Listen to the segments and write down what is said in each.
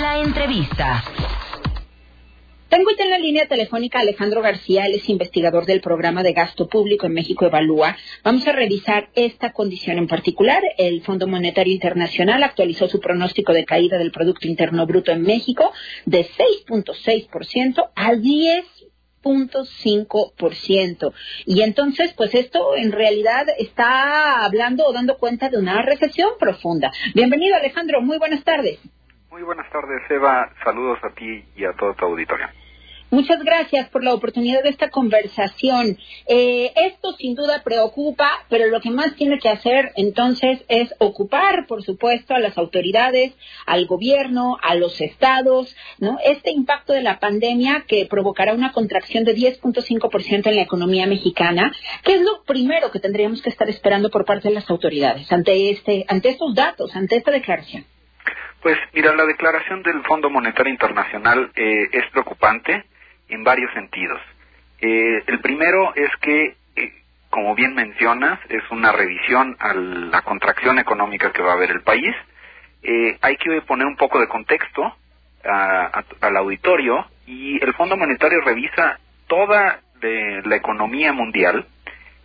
La entrevista. Tengo ya en la línea telefónica Alejandro García, él es investigador del programa de gasto público en México Evalúa. Vamos a revisar esta condición en particular. El Fondo Monetario Internacional actualizó su pronóstico de caída del Producto Interno Bruto en México de 6.6% a 10.5%. Y entonces, pues esto en realidad está hablando o dando cuenta de una recesión profunda. Bienvenido Alejandro, muy buenas tardes. Muy buenas tardes, Eva. Saludos a ti y a todo tu auditorio. Muchas gracias por la oportunidad de esta conversación. Eh, esto sin duda preocupa, pero lo que más tiene que hacer entonces es ocupar, por supuesto, a las autoridades, al gobierno, a los estados, ¿no? Este impacto de la pandemia que provocará una contracción de 10.5% en la economía mexicana, ¿qué es lo primero que tendríamos que estar esperando por parte de las autoridades ante este, ante estos datos, ante esta declaración? Pues mira, la declaración del Fondo Monetario Internacional eh, es preocupante en varios sentidos. Eh, el primero es que, eh, como bien mencionas, es una revisión a la contracción económica que va a haber el país. Eh, hay que poner un poco de contexto al auditorio y el Fondo Monetario revisa toda de la economía mundial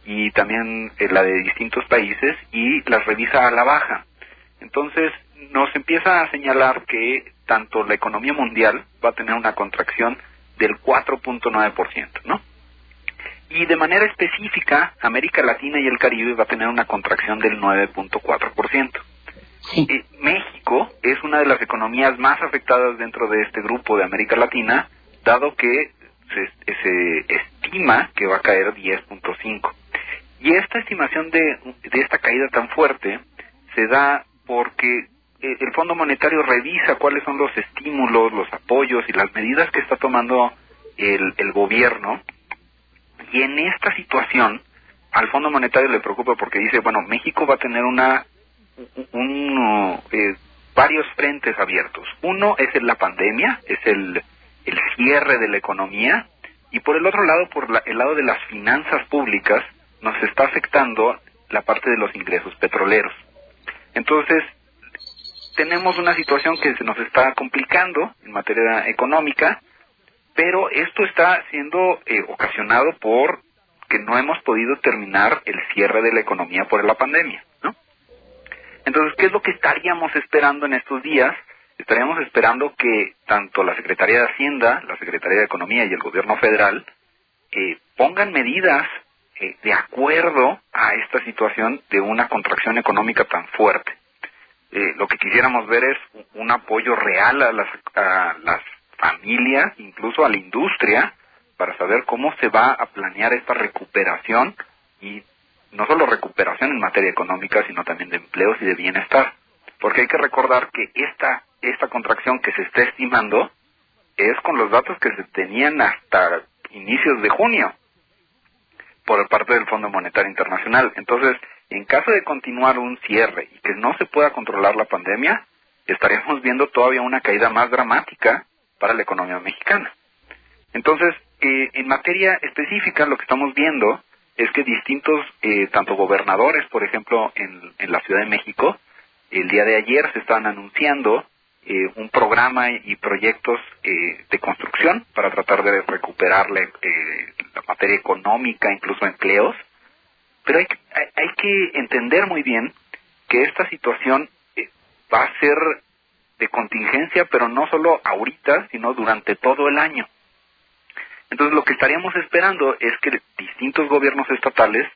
y también la de distintos países y las revisa a la baja. Entonces nos empieza a señalar que tanto la economía mundial va a tener una contracción del 4.9%, ¿no? Y de manera específica, América Latina y el Caribe va a tener una contracción del 9.4%. Sí. Eh, México es una de las economías más afectadas dentro de este grupo de América Latina, dado que se, se estima que va a caer 10.5. Y esta estimación de, de esta caída tan fuerte se da porque el Fondo Monetario revisa cuáles son los estímulos, los apoyos y las medidas que está tomando el, gobierno. Y en esta situación, al Fondo Monetario le preocupa porque dice, bueno, México va a tener una un, eh, varios frentes abiertos. Uno es la pandemia, es el, el cierre de la economía, y por el otro lado, por el lado de las finanzas públicas, nos está afectando la parte de los ingresos petroleros. Entonces, tenemos una situación que se nos está complicando en materia económica, pero esto está siendo eh, ocasionado por que no hemos podido terminar el cierre de la economía por la pandemia, ¿no? Entonces, ¿qué es lo que estaríamos esperando en estos días? Estaríamos esperando que tanto la Secretaría de Hacienda, la Secretaría de Economía y el Gobierno Federal eh, pongan medidas eh, de acuerdo a esta situación de una contracción económica tan fuerte. Eh, lo que quisiéramos ver es un apoyo real a las, a las familias, incluso a la industria, para saber cómo se va a planear esta recuperación y no solo recuperación en materia económica, sino también de empleos y de bienestar. Porque hay que recordar que esta, esta contracción que se está estimando es con los datos que se tenían hasta inicios de junio por parte del Fondo Monetario Internacional. Entonces, en caso de continuar un cierre y que no se pueda controlar la pandemia, estaríamos viendo todavía una caída más dramática para la economía mexicana. Entonces, eh, en materia específica, lo que estamos viendo es que distintos, eh, tanto gobernadores, por ejemplo, en, la Ciudad de México, el día de ayer se están anunciando eh, un programa y proyectos de construcción para tratar de recuperar la materia económica, incluso empleos, pero hay, hay, que entender muy bien que esta situación eh, va a ser de contingencia, pero no solo ahorita, sino durante todo el año. Entonces lo que estaríamos esperando es que distintos gobiernos estatales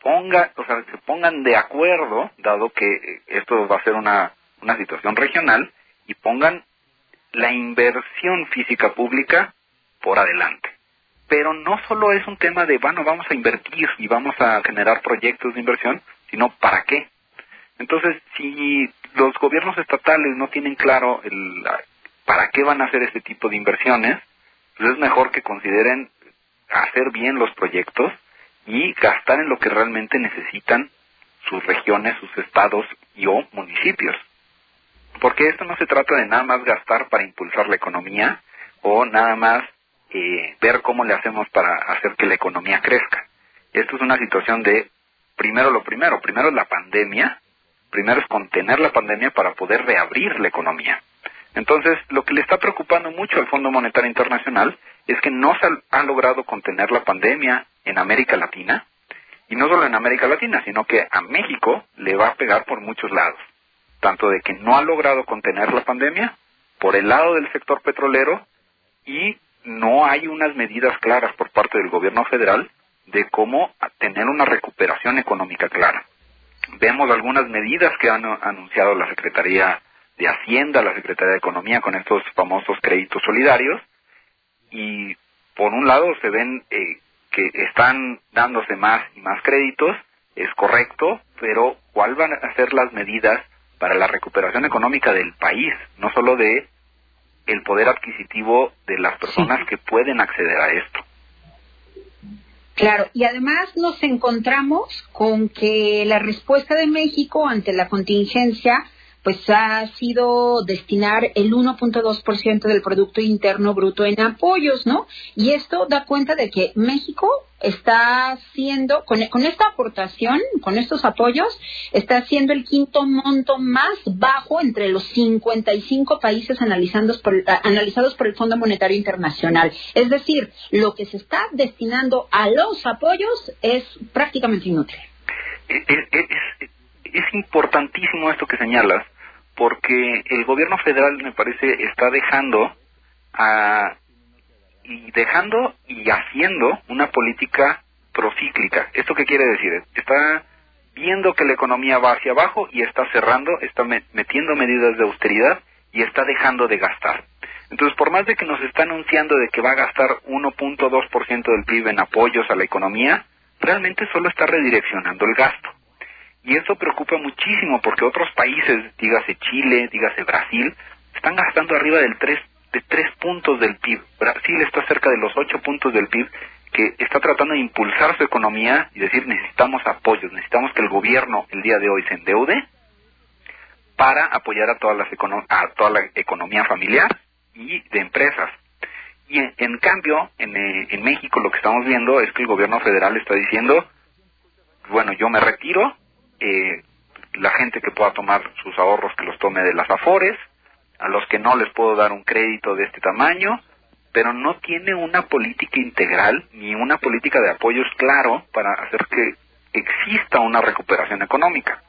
ponga, o sea, se pongan de acuerdo, dado que eh, esto va a ser una, una situación regional, y pongan la inversión física pública por adelante pero no solo es un tema de, bueno, vamos a invertir y vamos a generar proyectos de inversión, sino para qué. Entonces, si los gobiernos estatales no tienen claro el, para qué van a hacer este tipo de inversiones, pues es mejor que consideren hacer bien los proyectos y gastar en lo que realmente necesitan sus regiones, sus estados y o municipios. Porque esto no se trata de nada más gastar para impulsar la economía o nada más eh, ver cómo le hacemos para hacer que la economía crezca. Esto es una situación de, primero lo primero, primero la pandemia, primero es contener la pandemia para poder reabrir la economía. Entonces, lo que le está preocupando mucho al Fondo Monetario Internacional es que no se ha logrado contener la pandemia en América Latina, y no solo en América Latina, sino que a México le va a pegar por muchos lados, tanto de que no ha logrado contener la pandemia por el lado del sector petrolero y no hay unas medidas claras por parte del gobierno federal de cómo tener una recuperación económica clara. Vemos algunas medidas que han anunciado la Secretaría de Hacienda, la Secretaría de Economía con estos famosos créditos solidarios y por un lado se ven eh, que están dándose más y más créditos, es correcto, pero ¿cuál van a ser las medidas para la recuperación económica del país, no solo de el poder adquisitivo de las personas que pueden acceder a esto? Claro, y además nos encontramos con que la respuesta de México ante la contingencia pues ha sido destinar el 1.2% del Producto Interno Bruto en apoyos, ¿no? Y esto da cuenta de que México está haciendo, con, esta aportación, con estos apoyos, está haciendo el quinto monto más bajo entre los 55 países analizados por, analizados por el Fondo Monetario Internacional. Es decir, lo que se está destinando a los apoyos es prácticamente inútil. Es, es importantísimo esto que señalas, porque el gobierno federal me parece está dejando a, y dejando y haciendo una política procíclica. ¿Esto qué quiere decir? Está viendo que la economía va hacia abajo y está cerrando, está metiendo medidas de austeridad y está dejando de gastar. Entonces, por más de que nos está anunciando de que va a gastar 1.2% del PIB en apoyos a la economía, realmente solo está redireccionando el gasto. Y eso preocupa muchísimo porque otros países, dígase Chile, dígase Brasil, están gastando arriba del 3, de 3 puntos del PIB. Brasil está cerca de los 8 puntos del PIB que está tratando de impulsar su economía y decir necesitamos apoyos, necesitamos que el gobierno el día de hoy se endeude para apoyar a, todas las a toda la economía familiar y de empresas. Y en, cambio, en, eh, en México lo que estamos viendo es que el gobierno federal está diciendo, bueno, yo me retiro, eh, la gente que pueda tomar sus ahorros que los tome de las afores, a los que no les puedo dar un crédito de este tamaño, pero no tiene una política integral ni una política de apoyos claro para hacer que exista una recuperación económica.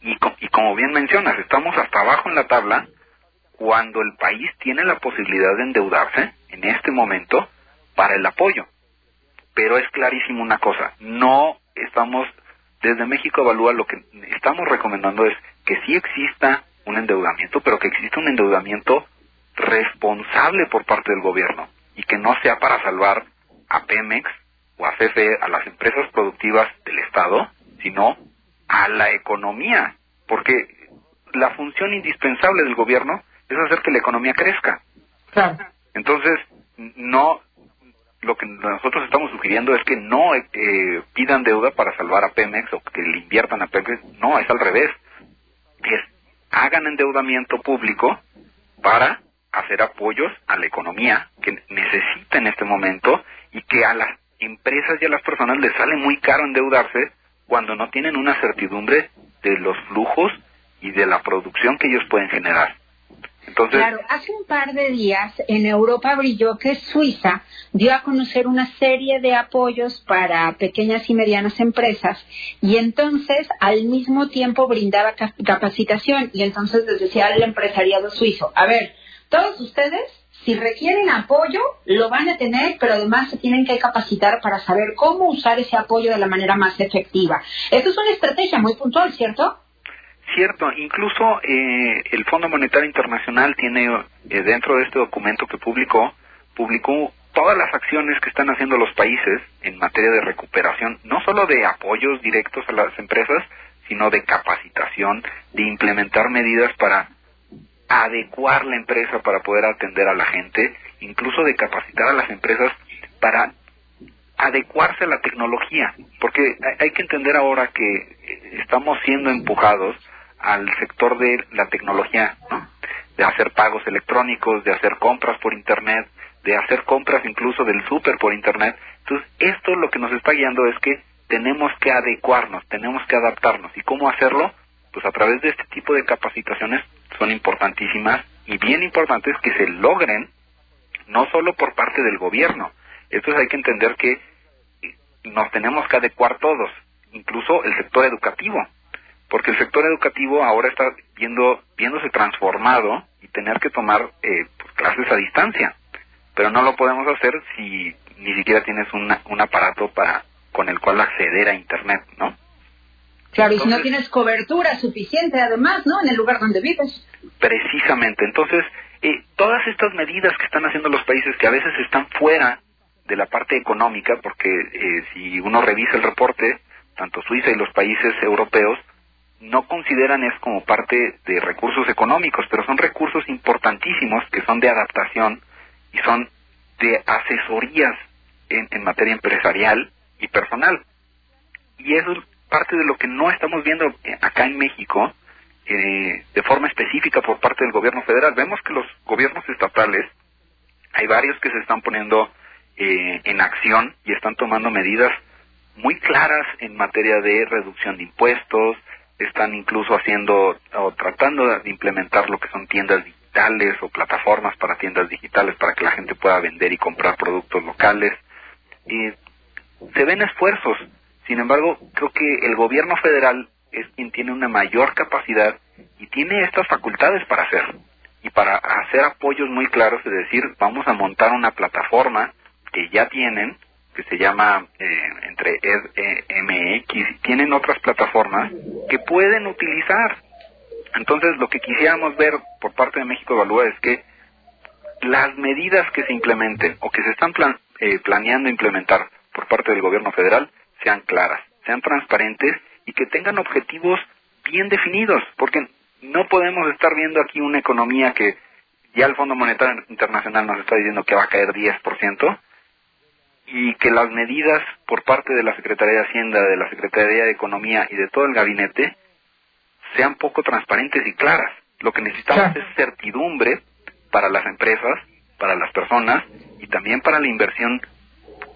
Y, y como bien mencionas, estamos hasta abajo en la tabla cuando el país tiene la posibilidad de endeudarse en este momento para el apoyo. Pero es clarísimo una cosa, no estamos desde México Evalúa lo que estamos recomendando es que sí exista un endeudamiento, pero que exista un endeudamiento responsable por parte del gobierno y que no sea para salvar a Pemex o a CFE, a las empresas productivas del Estado, sino a la economía, porque la función indispensable del gobierno es hacer que la economía crezca. Entonces, no lo que nosotros estamos sugiriendo es que no eh, pidan deuda para salvar a Pemex o que le inviertan a Pemex. No, es al revés. Es hagan endeudamiento público para hacer apoyos a la economía que necesita en este momento y que a las empresas y a las personas les sale muy caro endeudarse cuando no tienen una certidumbre de los flujos y de la producción que ellos pueden generar claro, hace un par de días en Europa brilló que Suiza dio a conocer una serie de apoyos para pequeñas y medianas empresas y entonces al mismo tiempo brindaba capacitación y entonces les decía al empresariado suizo, a ver, todos ustedes si requieren apoyo, lo van a tener, pero además se tienen que capacitar para saber cómo usar ese apoyo de la manera más efectiva. Esto es una estrategia muy puntual, ¿cierto? Cierto, incluso eh, el Fondo Monetario Internacional tiene eh, dentro de este documento que publicó, publicó todas las acciones que están haciendo los países en materia de recuperación, no solo de apoyos directos a las empresas, sino de capacitación, de implementar medidas para adecuar la empresa para poder atender a la gente, incluso de capacitar a las empresas para adecuarse a la tecnología, porque hay que entender ahora que eh, estamos siendo empujados al sector de la tecnología, de hacer pagos electrónicos, de hacer compras por Internet, de hacer compras incluso del súper por Internet. Entonces, esto lo que nos está guiando es que tenemos que adecuarnos, tenemos que adaptarnos. ¿Y cómo hacerlo? Pues a través de este tipo de capacitaciones son importantísimas y bien importantes que se logren no solo por parte del gobierno. Entonces hay que entender que nos tenemos que adecuar todos, incluso el sector educativo, porque el sector educativo ahora está viendo, viéndose transformado y tener que tomar eh, pues, clases a distancia, pero no lo podemos hacer si ni siquiera tienes un aparato para con el cual acceder a Internet, ¿no? Claro, y si no tienes cobertura suficiente, además, ¿no? En el lugar donde vives. Precisamente. Entonces, eh, todas estas medidas que están haciendo los países que a veces están fuera de la parte económica, porque eh, si uno revisa el reporte, tanto Suiza y los países europeos no consideran es como parte de recursos económicos, pero son recursos importantísimos que son de adaptación y son de asesorías en, materia empresarial y personal. Y eso parte de lo que no estamos viendo eh, acá en México eh, de forma específica por parte del gobierno federal. Vemos que los gobiernos estatales, hay varios que se están poniendo eh, en acción y están tomando medidas muy claras en materia de reducción de impuestos, están incluso haciendo o tratando de implementar lo que son tiendas digitales o plataformas para tiendas digitales para que la gente pueda vender y comprar productos locales. Y se ven esfuerzos, sin embargo, creo que el gobierno federal es quien tiene una mayor capacidad y tiene estas facultades para hacer y para hacer apoyos muy claros, es decir, vamos a montar una plataforma que ya tienen, que se llama eh, entre MX, tienen otras plataformas que pueden utilizar. Entonces, lo que quisiéramos ver por parte de México Evalúa es que las medidas que se implementen o que se están eh, planeando implementar por parte del gobierno federal sean claras, sean transparentes y que tengan objetivos bien definidos, porque no podemos estar viendo aquí una economía que ya el Fondo Monetario Internacional nos está diciendo que va a caer 10% y que las medidas por parte de la Secretaría de Hacienda, de la Secretaría de Economía y de todo el gabinete sean poco transparentes y claras. Lo que necesitamos es certidumbre para las empresas, para las personas y también para la inversión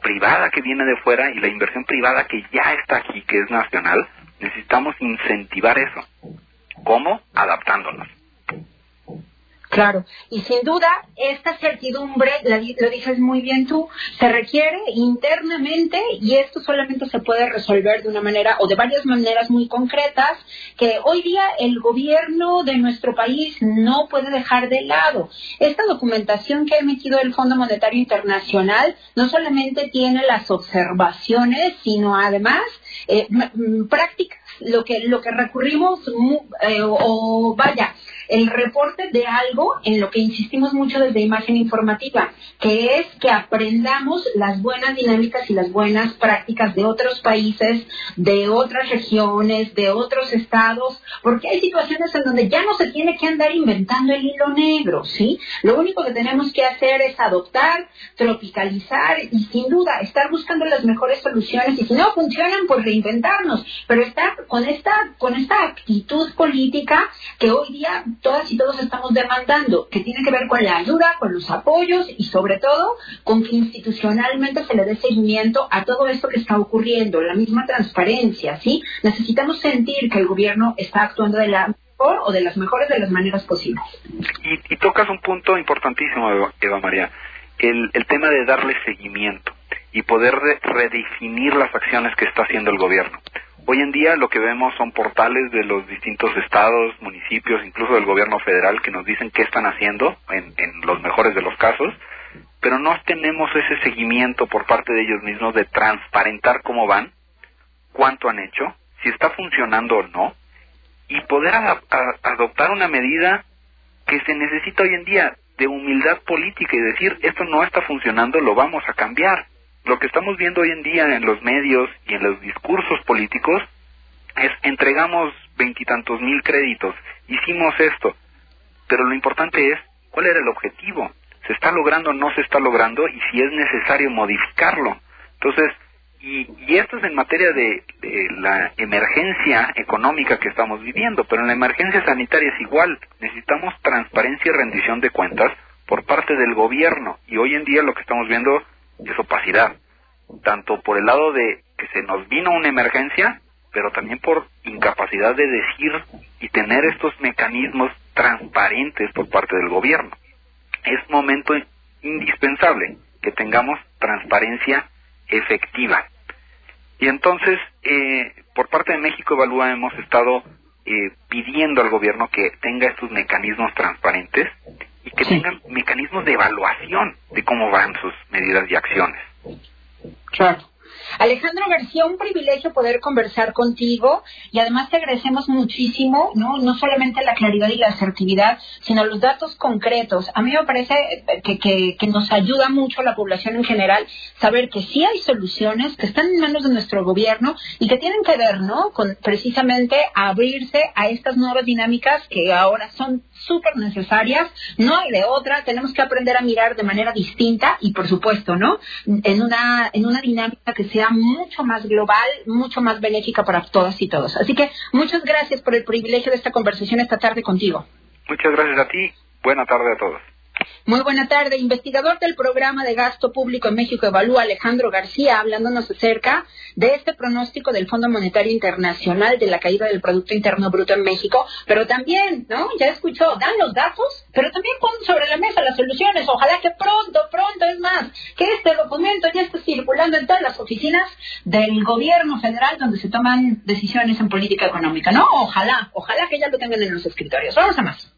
privada que viene de fuera y la inversión privada que ya está aquí, que es nacional, necesitamos incentivar eso. ¿Cómo? Adaptándonos. Claro, y sin duda esta certidumbre, lo dices muy bien tú, se requiere internamente y esto solamente se puede resolver de una manera o de varias maneras muy concretas que hoy día el gobierno de nuestro país no puede dejar de lado. Esta documentación que ha emitido el Fondo Monetario Internacional no solamente tiene las observaciones, sino además eh, prácticas, lo que, lo que recurrimos eh, o vaya, el reporte de algo en lo que insistimos mucho desde imagen informativa, que es que aprendamos las buenas dinámicas y las buenas prácticas de otros países, de otras regiones, de otros estados, porque hay situaciones en donde ya no se tiene que andar inventando el hilo negro, ¿sí? Lo único que tenemos que hacer es adoptar, tropicalizar y sin duda estar buscando las mejores soluciones y si no funcionan, pues reinventarnos, pero estar con esta, con esta actitud política que hoy día todas y todos estamos demandando, que tiene que ver con la ayuda, con los apoyos y sobre todo con que institucionalmente se le dé seguimiento a todo esto que está ocurriendo, la misma transparencia, ¿sí? Necesitamos sentir que el gobierno está actuando de la mejor o de las mejores de las maneras posibles. Y, tocas un punto importantísimo, Eva, María, el, el tema de darle seguimiento y poder redefinir las acciones que está haciendo el gobierno. Hoy en día lo que vemos son portales de los distintos estados, municipios, incluso del gobierno federal que nos dicen qué están haciendo en, los mejores de los casos, pero no tenemos ese seguimiento por parte de ellos mismos de transparentar cómo van, cuánto han hecho, si está funcionando o no, y poder adoptar una medida que se necesita hoy en día de humildad política y decir esto no está funcionando, lo vamos a cambiar lo que estamos viendo hoy en día en los medios y en los discursos políticos es entregamos veintitantos mil créditos, hicimos esto, pero lo importante es cuál era el objetivo, se está logrando o no se está logrando y si es necesario modificarlo. Entonces, y, y esto es en materia de, de, la emergencia económica que estamos viviendo, pero en la emergencia sanitaria es igual, necesitamos transparencia y rendición de cuentas por parte del gobierno y hoy en día lo que estamos viendo es opacidad, tanto por el lado de que se nos vino una emergencia, pero también por incapacidad de decir y tener estos mecanismos transparentes por parte del gobierno. Es momento indispensable que tengamos transparencia efectiva. Y entonces, eh, por parte de México Evalúa hemos estado eh, pidiendo al gobierno que tenga estos mecanismos transparentes que tengan mecanismos de evaluación de cómo van sus medidas y acciones. Claro. Alejandro García, un privilegio poder conversar contigo y además te agradecemos muchísimo, ¿no? No solamente la claridad y la asertividad, sino los datos concretos. A mí me parece que, que, que nos ayuda mucho a la población en general saber que sí hay soluciones que están en manos de nuestro gobierno y que tienen que ver, ¿no? Con precisamente abrirse a estas nuevas dinámicas que ahora son súper necesarias, no hay de otra, tenemos que aprender a mirar de manera distinta y por supuesto, ¿no? En una, en una dinámica sea mucho más global, mucho más benéfica para todas y todos. Así que muchas gracias por el privilegio de esta conversación esta tarde contigo. Muchas gracias a ti. Buena tarde a todos. Muy buena tarde. Investigador del programa de gasto público en México Evalúa, Alejandro García, hablándonos acerca de este pronóstico del Fondo Monetario Internacional de la caída del Producto Interno Bruto en México, pero también, ¿no? Ya escuchó, dan los datos, pero también ponen sobre la mesa las soluciones. Ojalá que pronto, pronto, es más, que este documento ya esté circulando en todas las oficinas del gobierno federal donde se toman decisiones en política económica, ¿no? Ojalá, ojalá que ya lo tengan en los escritorios. Vamos a más.